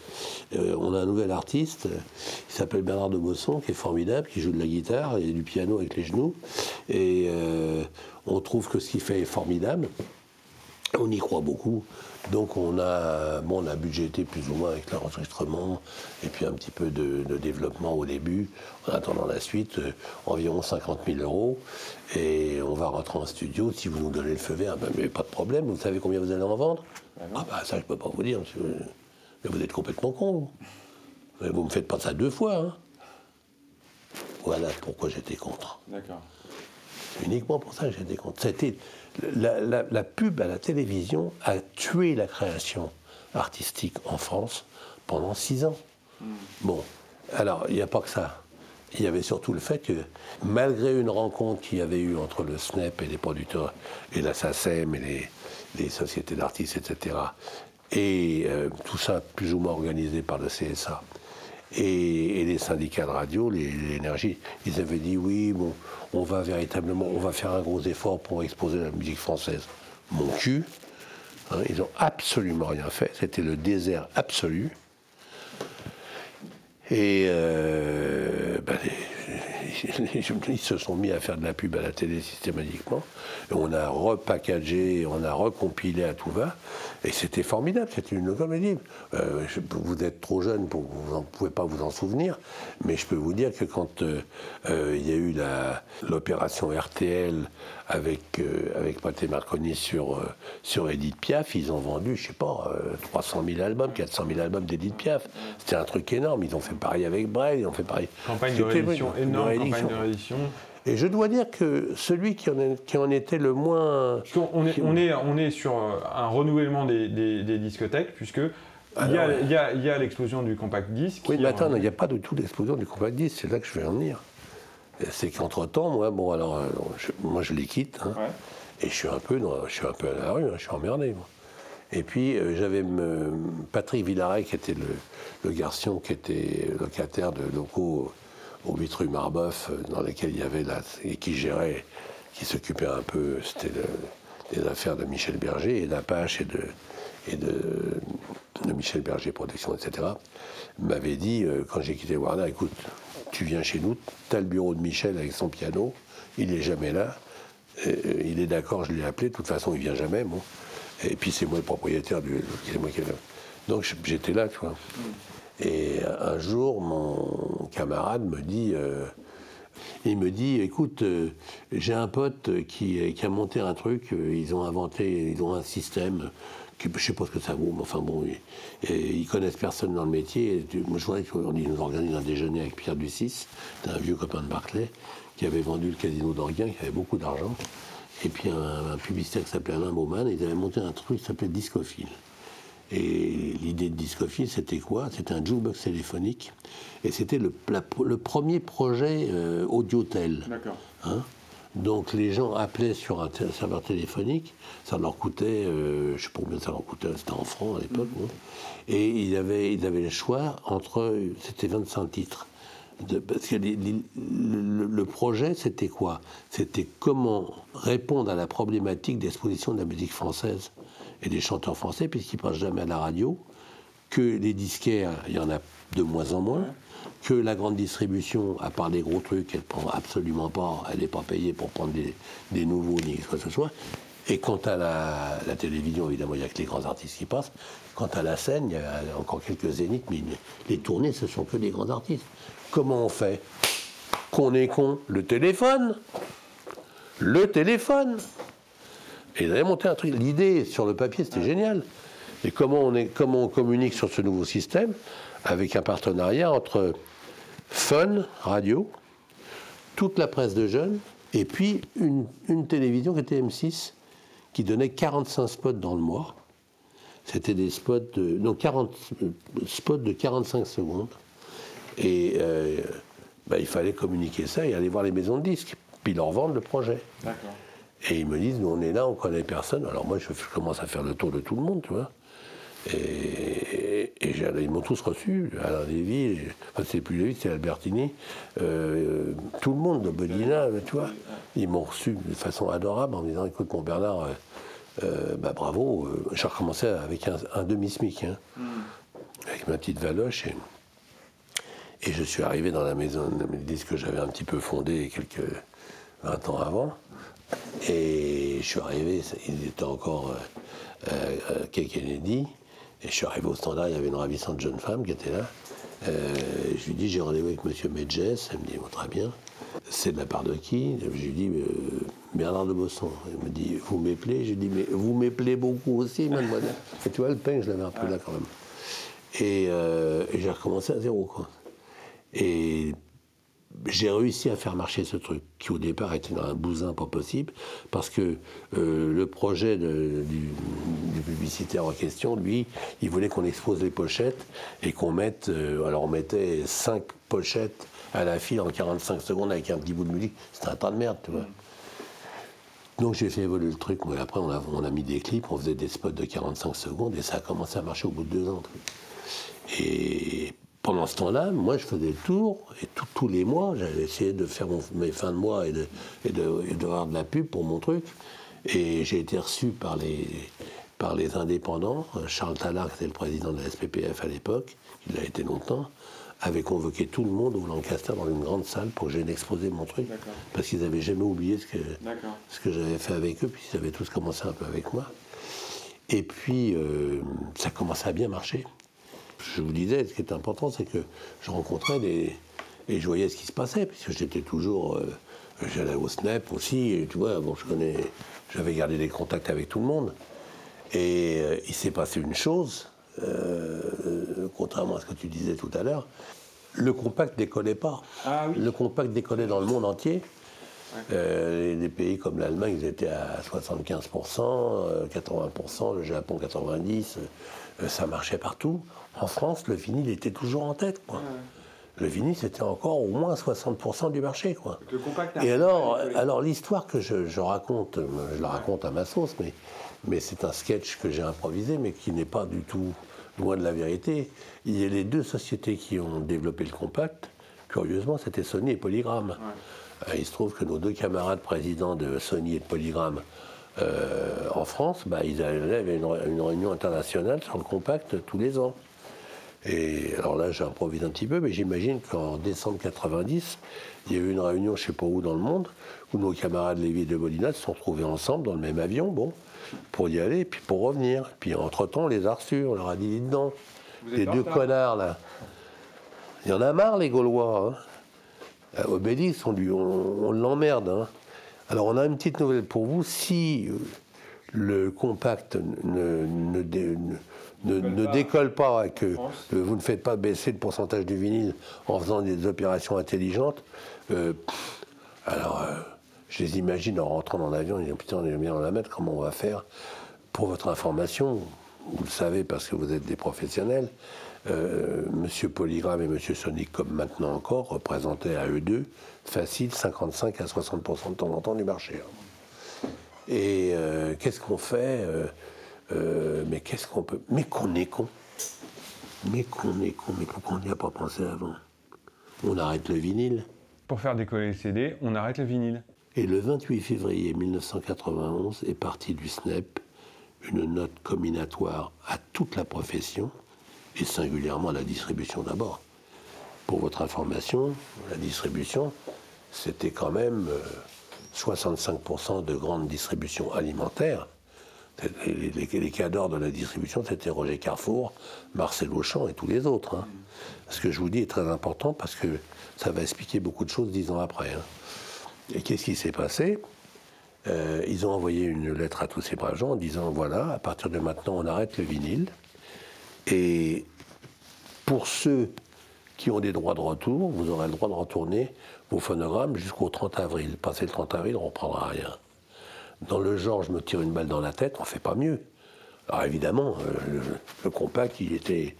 euh, on a un nouvel artiste, il s'appelle Bernard de Bosson, qui est formidable, qui joue de la guitare et du piano avec les genoux. Et euh, on trouve que ce qu'il fait est formidable. On y croit beaucoup. Donc on a, bon, on a budgété plus ou moins avec l'enregistrement et puis un petit peu de, de développement au début. En attendant la suite, euh, environ 50 000 euros. Et on va rentrer en studio. Si vous nous donnez le feu vert, ben, mais pas de problème. Vous savez combien vous allez en vendre? Ah bah ça je peux pas vous dire. monsieur. Mais vous êtes complètement con. Vous, vous me faites pas ça deux fois. hein. Voilà pourquoi j'étais contre. D'accord. C'est uniquement pour ça que j'étais contre. C'était la, la- la pub à la télévision a tué la création artistique en France pendant six ans. Bon, alors il n'y a pas que ça. Il y avait surtout le fait que, malgré une rencontre qu'il y avait eu entre le SNEP et les producteurs, et la SACEM et les, les sociétés d'artistes, etc., et euh, tout ça plus ou moins organisé par le CSA, et, les syndicats de radio, l'énergie, ils avaient dit oui, bon, on va véritablement, on va faire un gros effort pour exposer la musique française. Mon cul, hein, ils n'ont absolument rien fait, c'était le désert absolu. Et euh, ben, les- ils se sont mis à faire de la pub à la télé systématiquement. On a repackagé, on a recompilé à tout va. Et c'était formidable, c'était une comédie. Euh, vous êtes trop jeune pour vous ne pouvez pas vous en souvenir, mais je peux vous dire que quand euh, euh, il y a eu l'opération RTL avec, euh, avec Marconi sur, euh, sur Edith Piaf, ils ont vendu, je sais pas, euh, 300 000 albums, 400 000 albums d'Edith Piaf. C'était un truc énorme. Ils ont fait pareil avec Brel, ils ont fait pareil. Campagne de réédition énorme, campagne de réédition. Et je dois dire que celui qui en, qui en était le moins. On est, on est, on est sur euh, un renouvellement des, des- des discothèques, puisque il y Alors, a, ouais. il y a- il y a l'explosion du compact disque. Oui, mais en- attends, il n'y a pas du tout d'explosion du compact disque, c'est là que je vais en venir. C'est qu'entre-temps, moi, bon, alors, euh, je- moi, je les quitte, hein, Ouais. et je suis un peu, dans- je suis un peu à la rue, hein, je suis emmerdé, moi. Et puis, euh, j'avais Patrick Villaret, qui était le, le garçon qui était locataire de locaux au 8 rue Marbeuf, euh, dans lesquels il y avait et qui gérait, qui s'occupait un peu, c'était le- des affaires de Michel Berger et d'Apache et de, Michel Berger Protection, etc., m'avait dit, euh, quand j'ai quitté Warner, écoute, tu viens chez nous, tu as le bureau de Michel avec son piano, il n'est jamais là, euh, il est d'accord, je l'ai appelé, de toute façon, il vient jamais, bon. Et puis c'est moi le propriétaire du. moi qui Donc j'étais là, tu vois. Et un jour, mon camarade me dit, euh, il me dit, écoute, euh, j'ai un pote qui, qui a monté un truc, euh, ils ont inventé, ils ont un système, que, je sais pas ce que ça vaut, mais enfin bon, et, et ils connaissent personne dans le métier. Moi, je voudrais qu'on nous organise un déjeuner avec Pierre Ducis, un vieux copain de Barclay, qui avait vendu le casino d'Orguin, qui avait beaucoup d'argent. Et puis un, un publicitaire qui s'appelait Alain Baumann, ils avaient monté un truc qui s'appelait Discophile. Et l'idée de Discophile, c'était quoi? C'était un jukebox téléphonique. Et c'était le, premier projet euh, audiotel. D'accord. hein? Donc les gens appelaient sur un serveur téléphonique, ça leur coûtait, euh, je sais pas combien ça leur coûtait, c'était en francs à l'époque, moi. et ils avaient, ils avaient le choix entre, c'était 25 titres. De- parce que les- les- le, le projet, c'était quoi? C'était comment répondre à la problématique d'exposition de la musique française et des chanteurs français, puisqu'ils ne passent jamais à la radio, que les disquaires, il y en a de moins en moins, que la grande distribution, à part des gros trucs, elle prend absolument pas, elle n'est pas payée pour prendre des, des nouveaux ni quoi que ce soit, Et quant à la, la télévision, évidemment, il n'y a que les grands artistes qui passent. Quant à la scène, il y a encore quelques zéniths, mais les tournées, ce sont que des grands artistes. Comment on fait? Qu'on est con Le téléphone Le téléphone Et ils avaient monté un truc. L'idée sur le papier, c'était génial. Et comment on, est, comment on communique sur ce nouveau système Avec un partenariat entre Fun, radio, toute la presse de jeunes, et puis une, une télévision qui était M6, qui donnait 45 spots dans le mois. C'était des spots de, non, 40 euh, spots de 45 secondes. Et euh, bah, il fallait communiquer ça et aller voir les maisons de disques, puis leur vendre le projet. D'accord. Et ils me disent, nous on est là, on connaît personne. Alors moi, je, commence à faire le tour de tout le monde, tu vois. Et, ils m'ont tous reçu, Alain Lévy, enfin c'est plus Lévy, c'est Albertini, euh, tout le monde de Bodina, tu vois. Ils m'ont reçu de façon adorable en me disant, écoute mon Bernard, euh, euh, bah, bravo, j'ai recommencé avec un, un demi-smic, hein, avec ma petite valoche. Et, et je suis arrivé dans la maison de disques que j'avais un petit peu fondée quelques 20 ans avant. Et je suis arrivé, il était encore euh, euh, euh, Kennedy. Et je suis arrivé au standard, il y avait une ravissante jeune femme qui était là. Euh, je lui dis, j'ai rendez-vous avec monsieur Medges. Elle me dit, très bien. C'est de la part de qui? Je lui dis, euh, Bernard de Bosson. Elle me dit, vous m'appelez Je lui dis, mais vous m'appelez beaucoup aussi, mademoiselle. Et tu vois, le pain, je l'avais un peu là quand même. Et, et j'ai recommencé à zéro, quoi. Et j'ai réussi à faire marcher ce truc, qui au départ était dans un bousin pas possible, parce que euh, le projet du, publicitaire en question, lui, il voulait qu'on expose les pochettes et qu'on mette, euh, alors on mettait cinq pochettes à la file en 45 secondes avec un petit bout de musique, c'était un tas de merde, tu vois. Donc j'ai fait évoluer le truc, et après on a, mis des clips, on faisait des spots de 45 secondes et ça a commencé à marcher au bout de deux ans. Pendant ce temps-là, moi, je faisais le tour, et tout- tous les mois, j'avais essayé de faire mon- mes fins de mois et de, et, de, et de avoir de la pub pour mon truc. Et j'ai été reçu par les, par les indépendants. Charles Tallard, qui était le président de la SPPF à l'époque, il l'a été longtemps, avait convoqué tout le monde au Lancaster dans une grande salle pour que j'aie exposé mon truc. Parce qu'ils n'avaient jamais oublié ce que, D'accord. ce que j'avais fait avec eux, puis ils avaient tous commencé un peu avec moi. Et puis, euh, ça commençait à bien marcher. Je vous disais, ce qui est important, c'est que je rencontrais des. Et je voyais ce qui se passait, puisque j'étais toujours. euh, J'allais au SNEP aussi, et tu vois, bon, je connais. J'avais gardé des contacts avec tout le monde. Et euh, il s'est passé une chose, euh, contrairement à ce que tu disais tout à l'heure, le compact décollait pas. Ah oui. Le compact décollait dans le monde entier. Euh, les, les pays comme l'Allemagne, ils étaient à 75%, euh, 80%, le Japon 90%, euh, ça marchait partout. En France, le vinyle était toujours en tête. Quoi. Le vinyle, c'était encore au moins 60% du marché. Quoi. Le compact a Et alors, alors l'histoire que je, je raconte, euh, je la raconte à ma sauce, mais, mais c'est un sketch que j'ai improvisé, mais qui n'est pas du tout loin de la vérité. Il y a les deux sociétés qui ont développé le compact. Curieusement, c'était Sony et Polygram. Euh, Il se trouve que nos deux camarades présidents de Sony et de Polygram euh, en France, bah, ils avaient une, une réunion internationale sur le compact tous les ans. Et alors là, j'improvise un petit peu, mais j'imagine qu'en décembre 90, il y a eu une réunion, je ne sais pas où dans le monde, où nos camarades Lévy et de Molina se sont retrouvés ensemble dans le même avion, bon, pour y aller, puis pour revenir. Puis entre-temps, on les a reçus, on leur a dit, donc, êtes les deux connards là, il y en a marre, les Gaulois. Hein. À Obélix, on, lui- on- on l'emmerde. hein. Alors, on a une petite nouvelle pour vous. Si euh, le compact ne, ne, dé- ne- ne- ne pas décolle pas et que euh, vous ne faites pas baisser le pourcentage du vinyle en faisant des opérations intelligentes, euh, alors euh, je les imagine en rentrant dans l'avion, ils disent putain, on est bien dans la mettre, comment on va faire Pour votre information, vous le savez parce que vous êtes des professionnels, euh, Monsieur Polygram et Monsieur Sonic, comme maintenant encore, représentaient à eux deux facile 55 à 60% de temps en temps du marché. hein. Et euh, qu'est-ce qu'on fait euh, euh, Mais qu'est-ce qu'on peut Mais qu'on est con. Mais qu'on est con. Mais pourquoi on n'y a pas pensé avant? On arrête le vinyle. Pour faire décoller le CD, on arrête le vinyle. Et le 28 février 1991 est parti du SNEP une note combinatoire à toute la profession et singulièrement à la distribution d'abord. Pour votre information, la distribution, c'était quand même euh, 65% de grande distribution alimentaire. Les, les, les cadors de la distribution, c'était Roger Carrefour, Marcel Auchan et tous les autres. hein. Ce que je vous dis est très important parce que ça va expliquer beaucoup de choses dix ans après. hein. Et qu'est-ce qui s'est passé? Euh, Ils ont envoyé une lettre à tous ces braves gens en disant voilà, à partir de maintenant, on arrête le vinyle. Et pour ceux qui ont des droits de retour, vous aurez le droit de retourner vos phonogrammes jusqu'au 30 avril. Passé le 30 avril, on ne reprendra rien. Dans le genre, je me tire une balle dans la tête, on ne fait pas mieux. Alors évidemment, euh, le, le compact, il était.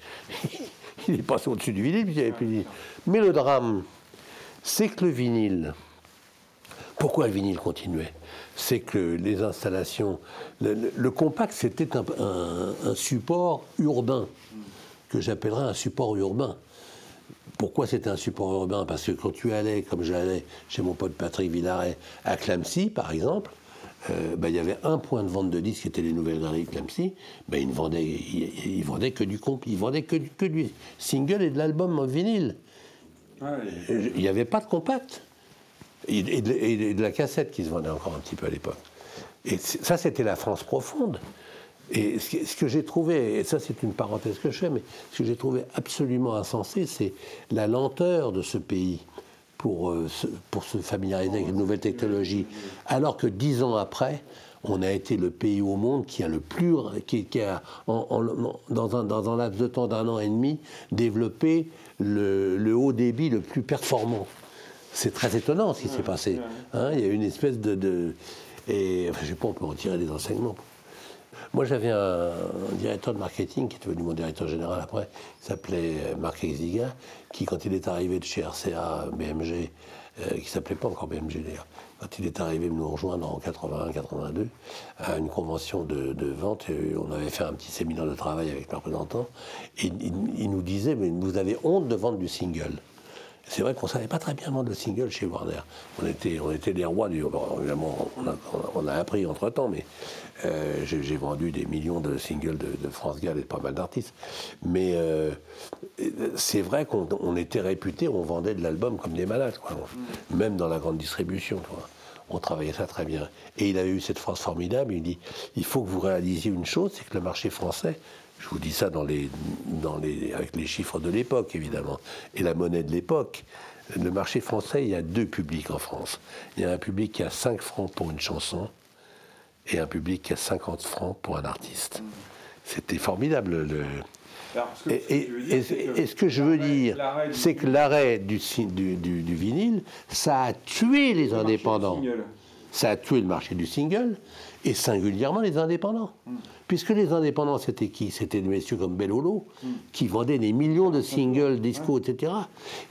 il est passé au-dessus du vinyle, puis il avait plus Mais le drame, c'est que le vinyle. Pourquoi le vinyle continuait? C'est que les installations. Le, le- le compact, c'était un, un- un support urbain, que j'appellerais un support urbain. Pourquoi c'était un support urbain? Parce que quand tu allais, comme j'allais chez mon pote Patrick Villaret, à Clamcy, par exemple, euh, ben, il y avait un point de vente de disques qui était les Nouvelles Galeries de Clamcy. Ben, ils ne vendaient, ils, ils vendaient que du comp, ils vendaient que, du- que du single et de l'album en vinyle. Il n'y avait pas de compact. Et, de, la cassette qui se vendait encore un petit peu à l'époque. Et ça, c'était la France profonde. Et ce que, j'ai trouvé, et ça c'est une parenthèse que je fais, mais ce que j'ai trouvé absolument insensé, c'est la lenteur de ce pays pour, euh, se, familiariser avec les nouvelles technologies. Alors que dix ans après, on a été le pays au monde qui a le plus, qui, a, dans, un, laps de temps d'un an et demi, développé le haut débit le plus performant. C'est très étonnant ce qui s'est passé. Hein, il y a une espèce de. et enfin, je sais pas, on peut en tirer des enseignements. Moi, j'avais un, directeur de marketing qui est devenu mon directeur général après, qui s'appelait euh, Marc Exiga, qui, quand il est arrivé de chez RCA BMG, euh, qui s'appelait pas encore BMG d'ailleurs, quand il est arrivé nous rejoindre en 81-82 à une convention de, vente, on avait fait un petit séminaire de travail avec le représentant, et il, il nous disait, mais vous avez honte de vendre du single. C'est vrai qu'on ne savait pas très bien vendre le single chez Warner. On était, on était les rois du. évidemment, on a, appris entre temps, mais euh, j'ai vendu des millions de singles de, France Gall et de pas mal d'artistes. Mais euh, c'est vrai qu'on on était réputé, on vendait de l'album comme des malades, même dans la grande distribution. On travaillait ça très bien. Et il avait eu cette phrase formidable il dit il faut que vous réalisiez une chose, c'est que le marché français je vous dis ça dans les, dans les, avec les chiffres de l'époque, évidemment, et la monnaie de l'époque. Le marché français, il y a deux publics en France. Il y a un public qui a 5 francs pour une chanson et un public qui a 50 francs pour un artiste. C'était formidable. Le... Et, et- et- et ce que je veux dire, c'est que l'arrêt du, si- du, du- du vinyle, ça a tué les indépendants. Ça a tué le marché du single et singulièrement les indépendants. Puisque les indépendants, c'était qui? C'était des messieurs comme Bellolo, qui vendaient des millions de singles, disco, etc.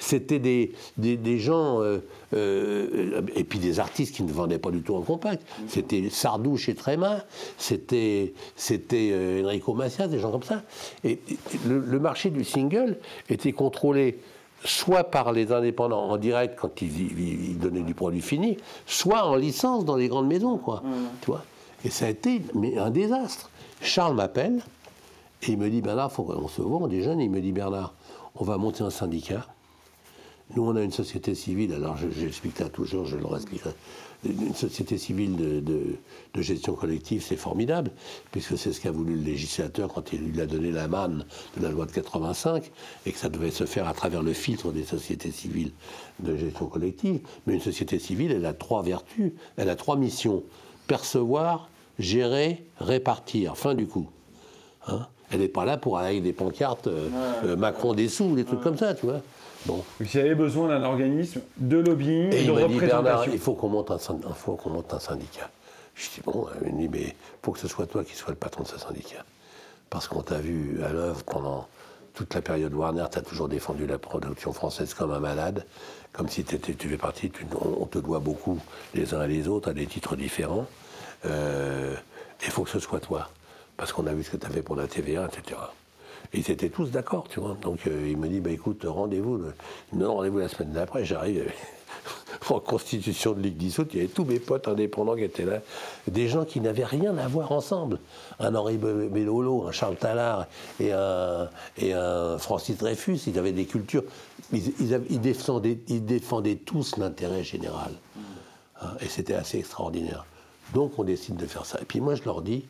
C'était des, des, des gens, euh, euh, et puis des artistes qui ne vendaient pas du tout en compact. C'était Sardouche et Tréma, c'était c'était, euh, Enrico Macias, des gens comme ça. Et, et le, le marché du single était contrôlé soit par les indépendants en direct quand ils, ils- ils donnaient du produit fini, soit en licence dans les grandes maisons, quoi. Tu vois? Et ça a été un désastre. Charles m'appelle et il me dit Bernard, qu'on se voit, on est jeunes. Il me dit Bernard, on va monter un syndicat. Nous, on a une société civile, alors je- j'explique ça toujours, je le réexpliquerai. Une société civile de, de- de gestion collective, c'est formidable, puisque c'est ce qu'a voulu le législateur quand il lui a donné la manne de la loi de 85, et que ça devait se faire à travers le filtre des sociétés civiles de gestion collective. Mais une société civile, elle a trois vertus, elle a trois missions percevoir, gérer, répartir. Fin du coup. Hein? Elle n'est pas là pour aller avec des pancartes euh, euh, Macron des sous, des trucs comme ça, tu vois. Bon. Vous avez besoin d'un organisme de lobbying, Et de il m'a dit, Bernard, représentation. il faut qu'on monte, un monte syndicat. Je dis, bon, il me dit, mais il faut que ce soit toi qui sois le patron de ce syndicat. Parce qu'on t'a vu à l'œuvre pendant toute la période Warner, tu as toujours défendu la production française comme un malade, comme si tu fais partie, on, te doit beaucoup les uns et les autres à des titres différents. Euh, Il faut que ce soit toi. Parce qu'on a vu ce que tu as fait pour la TVA, etc. Et ils étaient tous d'accord, tu vois. Donc euh, il me dit, bah écoute, rendez-vous. donne rendez-vous la semaine d'après, j'arrive. En constitution de Ligue dissoute, il y avait tous mes potes indépendants qui étaient là. Des gens qui n'avaient rien à voir ensemble. Un Henri Be- Bellolo, un Charles Tallard et un, et un Francis Dreyfus, ils avaient des cultures. Ils, défendaient tous l'intérêt général. Hein, et c'était assez extraordinaire. Donc on décide de faire ça. Et puis moi je leur dis,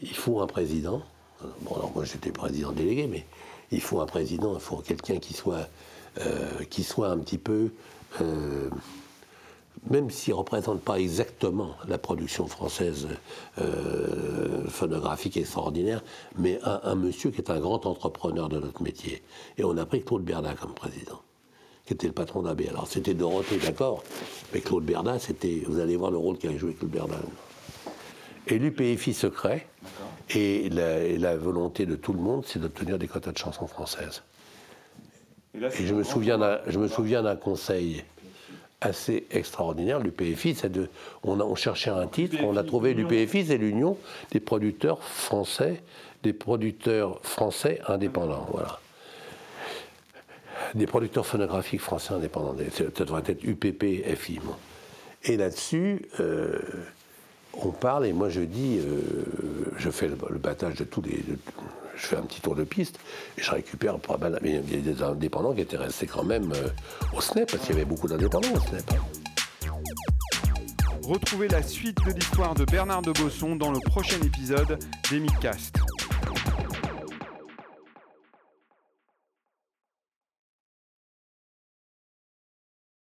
il faut un président. Bon alors moi j'étais président délégué, mais il faut un président, il faut quelqu'un qui soit, euh, qui soit un petit peu, euh, même s'il ne représente pas exactement la production française euh, phonographique extraordinaire, mais un, un monsieur qui est un grand entrepreneur de notre métier. Et on a pris Claude Berda comme président qui était le patron d'AB. Alors c'était Dorothée, d'accord, mais Claude Berda, c'était, vous allez voir le rôle qu'a joué Claude Berda. Et l'UPFI secret, et la, et la volonté de tout le monde, c'est d'obtenir des quotas de chansons françaises. Et je me souviens d'un, je me souviens d'un conseil assez extraordinaire. L'UPFI, c'est de, on, a, on cherchait un titre, on a trouvé l'UPFI, c'est l'Union des producteurs français, des producteurs français indépendants. Voilà des producteurs phonographiques français indépendants. Ça devrait être UPP, FI. Et là-dessus, euh, on parle, et moi je dis, euh, je fais le, le, battage de tous les. Je fais un petit tour de piste, et je récupère pas mal. Il y a des indépendants qui étaient restés quand même euh, au SNEP, parce qu'il y avait beaucoup d'indépendants au SNEP. Retrouvez la suite de l'histoire de Bernard de Bosson dans le prochain épisode des Midcast.